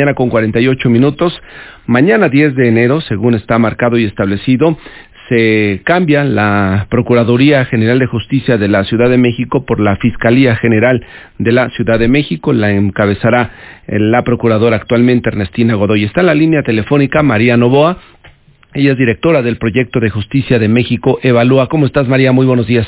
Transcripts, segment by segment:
Mañana con 48 minutos. Mañana 10 de enero, según está marcado y establecido, se cambia la Procuraduría General de Justicia de la Ciudad de México por la Fiscalía General de la Ciudad de México. La encabezará la procuradora actualmente Ernestina Godoy. Está en la línea telefónica María Novoa. Ella es directora del Proyecto de Justicia de México Evalúa. ¿Cómo estás, María? Muy buenos días.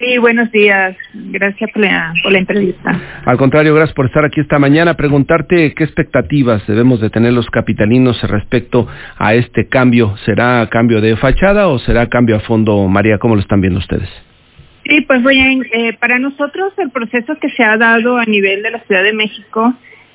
Sí, buenos días. Gracias por la, entrevista. Al contrario, gracias por estar aquí esta mañana. Preguntarte qué expectativas debemos de tener los capitalinos respecto a este cambio. ¿Será cambio de fachada o será cambio a fondo, María? ¿Cómo lo están viendo ustedes? Sí, pues bien, eh, para nosotros el proceso que se ha dado a nivel de la Ciudad de México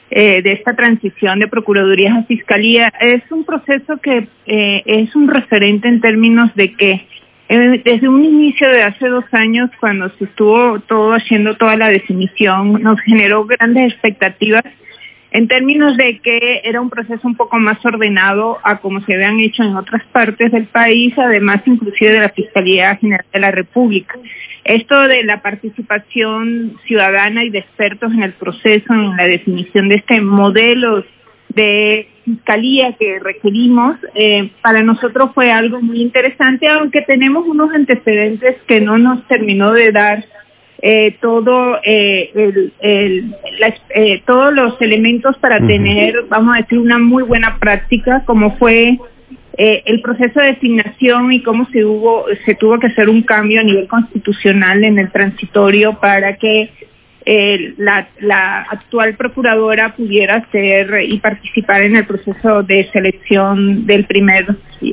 eh, de esta transición de Procuraduría a Fiscalía es un proceso que eh, es un referente en términos de que desde un inicio de hace dos años, cuando se estuvo todo haciendo toda la definición, nos generó grandes expectativas en términos de que era un proceso un poco más ordenado a como se habían hecho en otras partes del país, además inclusive de la Fiscalía General de la República. Esto de la participación ciudadana y de expertos en el proceso, en la definición de este modelo de fiscalía que requerimos, eh, para nosotros fue algo muy interesante, aunque tenemos unos antecedentes que no nos terminó de dar eh, todo eh, el, todos los elementos para tener, vamos a decir, una muy buena práctica, como fue el proceso de designación y cómo se hubo, se tuvo que hacer un cambio a nivel constitucional en el transitorio para que la, actual procuradora pudiera ser y participar en el proceso de selección del primer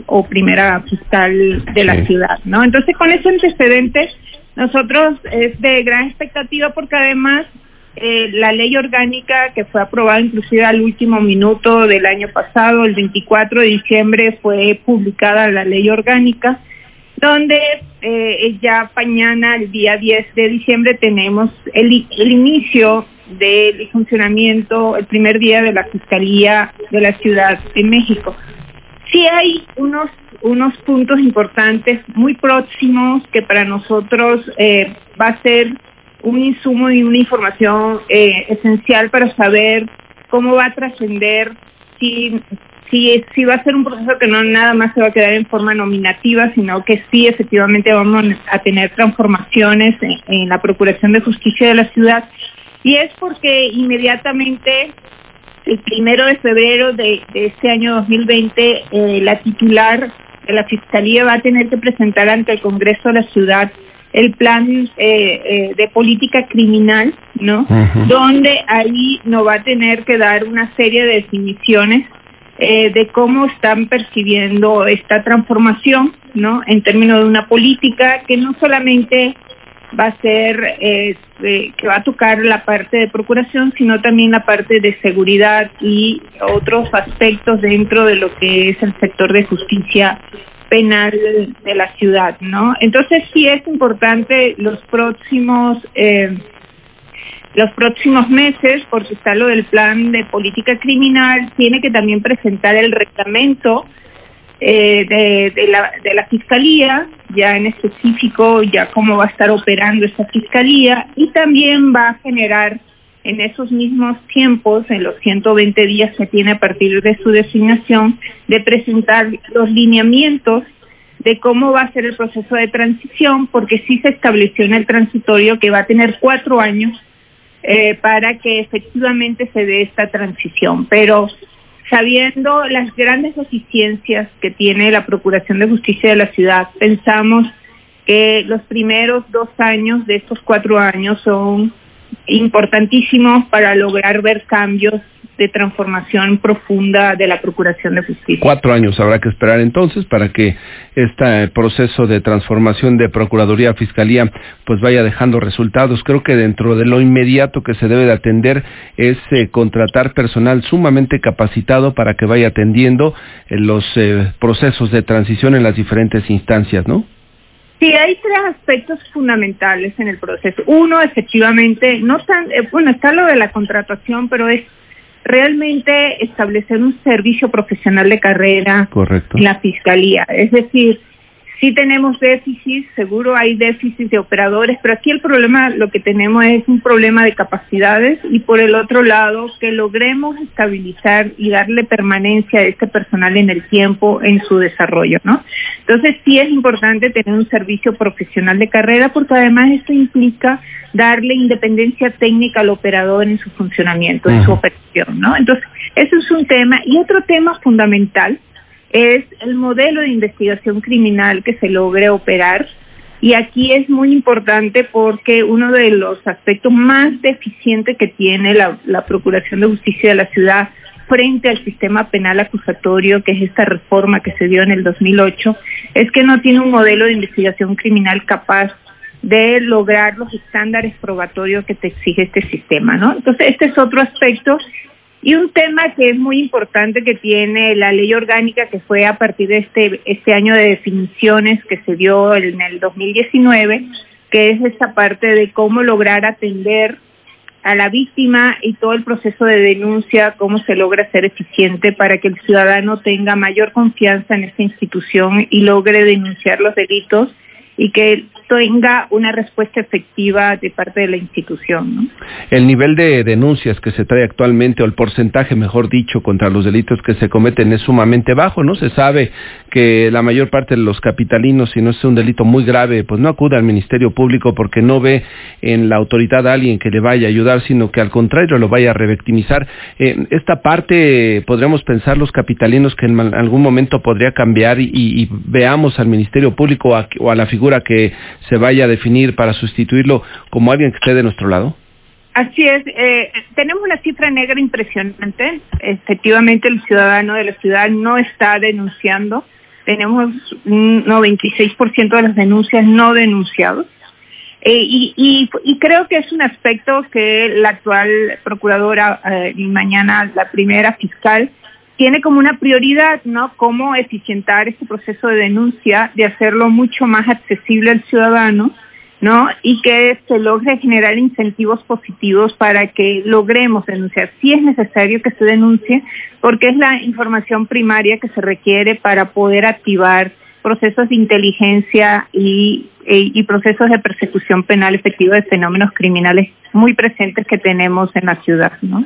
o primera fiscal de la ciudad, ¿no? Entonces, con ese antecedente, nosotros es de gran expectativa porque además eh, la ley orgánica que fue aprobada inclusive al último minuto del año pasado, el 24 de diciembre, fue publicada la ley orgánica donde eh, ya mañana, el día 10 de diciembre, tenemos el, inicio del funcionamiento, el primer día de la Fiscalía de la Ciudad de México. Sí hay unos, unos puntos importantes muy próximos que para nosotros eh, va a ser un insumo y una información eh, esencial para saber cómo va a trascender si sí, sí va a ser un proceso que no nada más se va a quedar en forma nominativa, sino que sí efectivamente vamos a tener transformaciones en, la Procuración de Justicia de la ciudad. Y es porque inmediatamente, el primero de febrero de, este año 2020, eh, la titular de la Fiscalía va a tener que presentar ante el Congreso de la ciudad el plan eh, eh, de política criminal, ¿no? Donde ahí nos va a tener que dar una serie de definiciones eh, de cómo están percibiendo esta transformación, ¿no? En términos de una política que no solamente va a ser, eh, que va a tocar la parte de procuración, sino también la parte de seguridad y otros aspectos dentro de lo que es el sector de justicia penal de la ciudad, ¿no? Entonces sí es importante los próximos eh, los próximos meses, porque está lo del plan de política criminal, tiene que también presentar el reglamento eh, de, la, de la Fiscalía, ya en específico, ya cómo va a estar operando esa Fiscalía, y también va a generar en esos mismos tiempos, en los 120 días que tiene a partir de su designación, de presentar los lineamientos de cómo va a ser el proceso de transición, porque sí se estableció en el transitorio que va a tener cuatro años eh, para que efectivamente se dé esta transición. Pero sabiendo las grandes eficiencias que tiene la Procuración de Justicia de la ciudad, pensamos que los primeros dos años de estos cuatro años son importantísimos para lograr ver cambios de transformación profunda de la Procuración de Justicia. Cuatro años habrá que esperar entonces para que este proceso de transformación de Procuraduría Fiscalía pues vaya dejando resultados. Creo que dentro de lo inmediato que se debe de atender es eh, contratar personal sumamente capacitado para que vaya atendiendo eh, los eh, procesos de transición en las diferentes instancias, ¿no? Sí, hay tres aspectos fundamentales en el proceso. Uno, efectivamente, no tan, bueno, está lo de la contratación, pero es realmente establecer un servicio profesional de carrera en la fiscalía. Es decir, Sí tenemos déficit, seguro hay déficit de operadores, pero aquí el problema, lo que tenemos es un problema de capacidades y por el otro lado, que logremos estabilizar y darle permanencia a este personal en el tiempo, en su desarrollo, ¿no? Entonces sí es importante tener un servicio profesional de carrera porque además esto implica darle independencia técnica al operador en su funcionamiento, en su operación, ¿no? Entonces, eso es un tema. Y otro tema fundamental es el modelo de investigación criminal que se logre operar. Y aquí es muy importante porque uno de los aspectos más deficientes que tiene la, Procuración de Justicia de la ciudad frente al sistema penal acusatorio, que es esta reforma que se dio en el 2008, es que no tiene un modelo de investigación criminal capaz de lograr los estándares probatorios que te exige este sistema, ¿no? Entonces, este es otro aspecto y un tema que es muy importante que tiene la ley orgánica que fue a partir de este, este año de definiciones que se dio en el 2019, que es esta parte de cómo lograr atender a la víctima y todo el proceso de denuncia, cómo se logra ser eficiente para que el ciudadano tenga mayor confianza en esta institución y logre denunciar los delitos y que tenga una respuesta efectiva de parte de la institución. El nivel de denuncias que se trae actualmente, o el porcentaje, mejor dicho, contra los delitos que se cometen es sumamente bajo, ¿no? Se sabe que la mayor parte de los capitalinos, si no es un delito muy grave, pues no acude al Ministerio Público porque no ve en la autoridad a alguien que le vaya a ayudar, sino que al contrario lo vaya a revictimizar. Eh, esta parte, podríamos pensar los capitalinos que en algún momento podría cambiar y, veamos al Ministerio Público o a la figura que se vaya a definir para sustituirlo como alguien que esté de nuestro lado? Así es, eh, tenemos una cifra negra impresionante. Efectivamente, el ciudadano de la ciudad no está denunciando. Tenemos un 96% de las denuncias no denunciados. Eh, y, creo que es un aspecto que la actual procuradora eh, y mañana la primera fiscal tiene como una prioridad, ¿no? Cómo eficientar este proceso de denuncia, de hacerlo mucho más accesible al ciudadano, ¿no? Y que se logre generar incentivos positivos para que logremos denunciar. Sí es necesario que se denuncie porque es la información primaria que se requiere para poder activar procesos de inteligencia y, y procesos de persecución penal efectiva de fenómenos criminales muy presentes que tenemos en la ciudad, ¿no?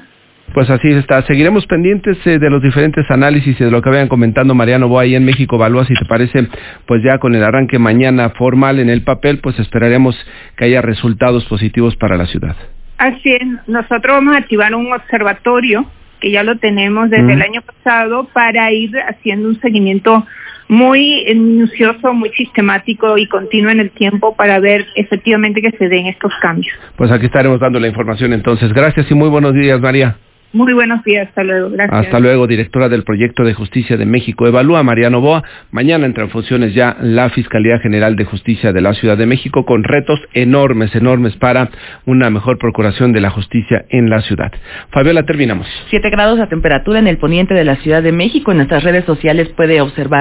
Pues así está. Seguiremos pendientes eh, de los diferentes análisis y de lo que vayan comentando Mariano Boa ahí en México Evalúa, si te parece, pues ya con el arranque mañana formal en el papel, pues esperaremos que haya resultados positivos para la ciudad. Así es. Nosotros vamos a activar un observatorio que ya lo tenemos desde el año pasado para ir haciendo un seguimiento muy minucioso, muy sistemático y continuo en el tiempo para ver efectivamente que se den estos cambios. Pues aquí estaremos dando la información entonces. Gracias y muy buenos días, María. Muy buenos días, hasta luego. Gracias. Hasta luego, directora del Proyecto de Justicia de México. Evalúa Mariano Boa. Mañana entra en funciones ya la Fiscalía General de Justicia de la Ciudad de México con retos enormes, enormes para una mejor procuración de la justicia en la ciudad. Fabiola, terminamos. Siete grados a temperatura en el poniente de la Ciudad de México. En nuestras redes sociales puede observar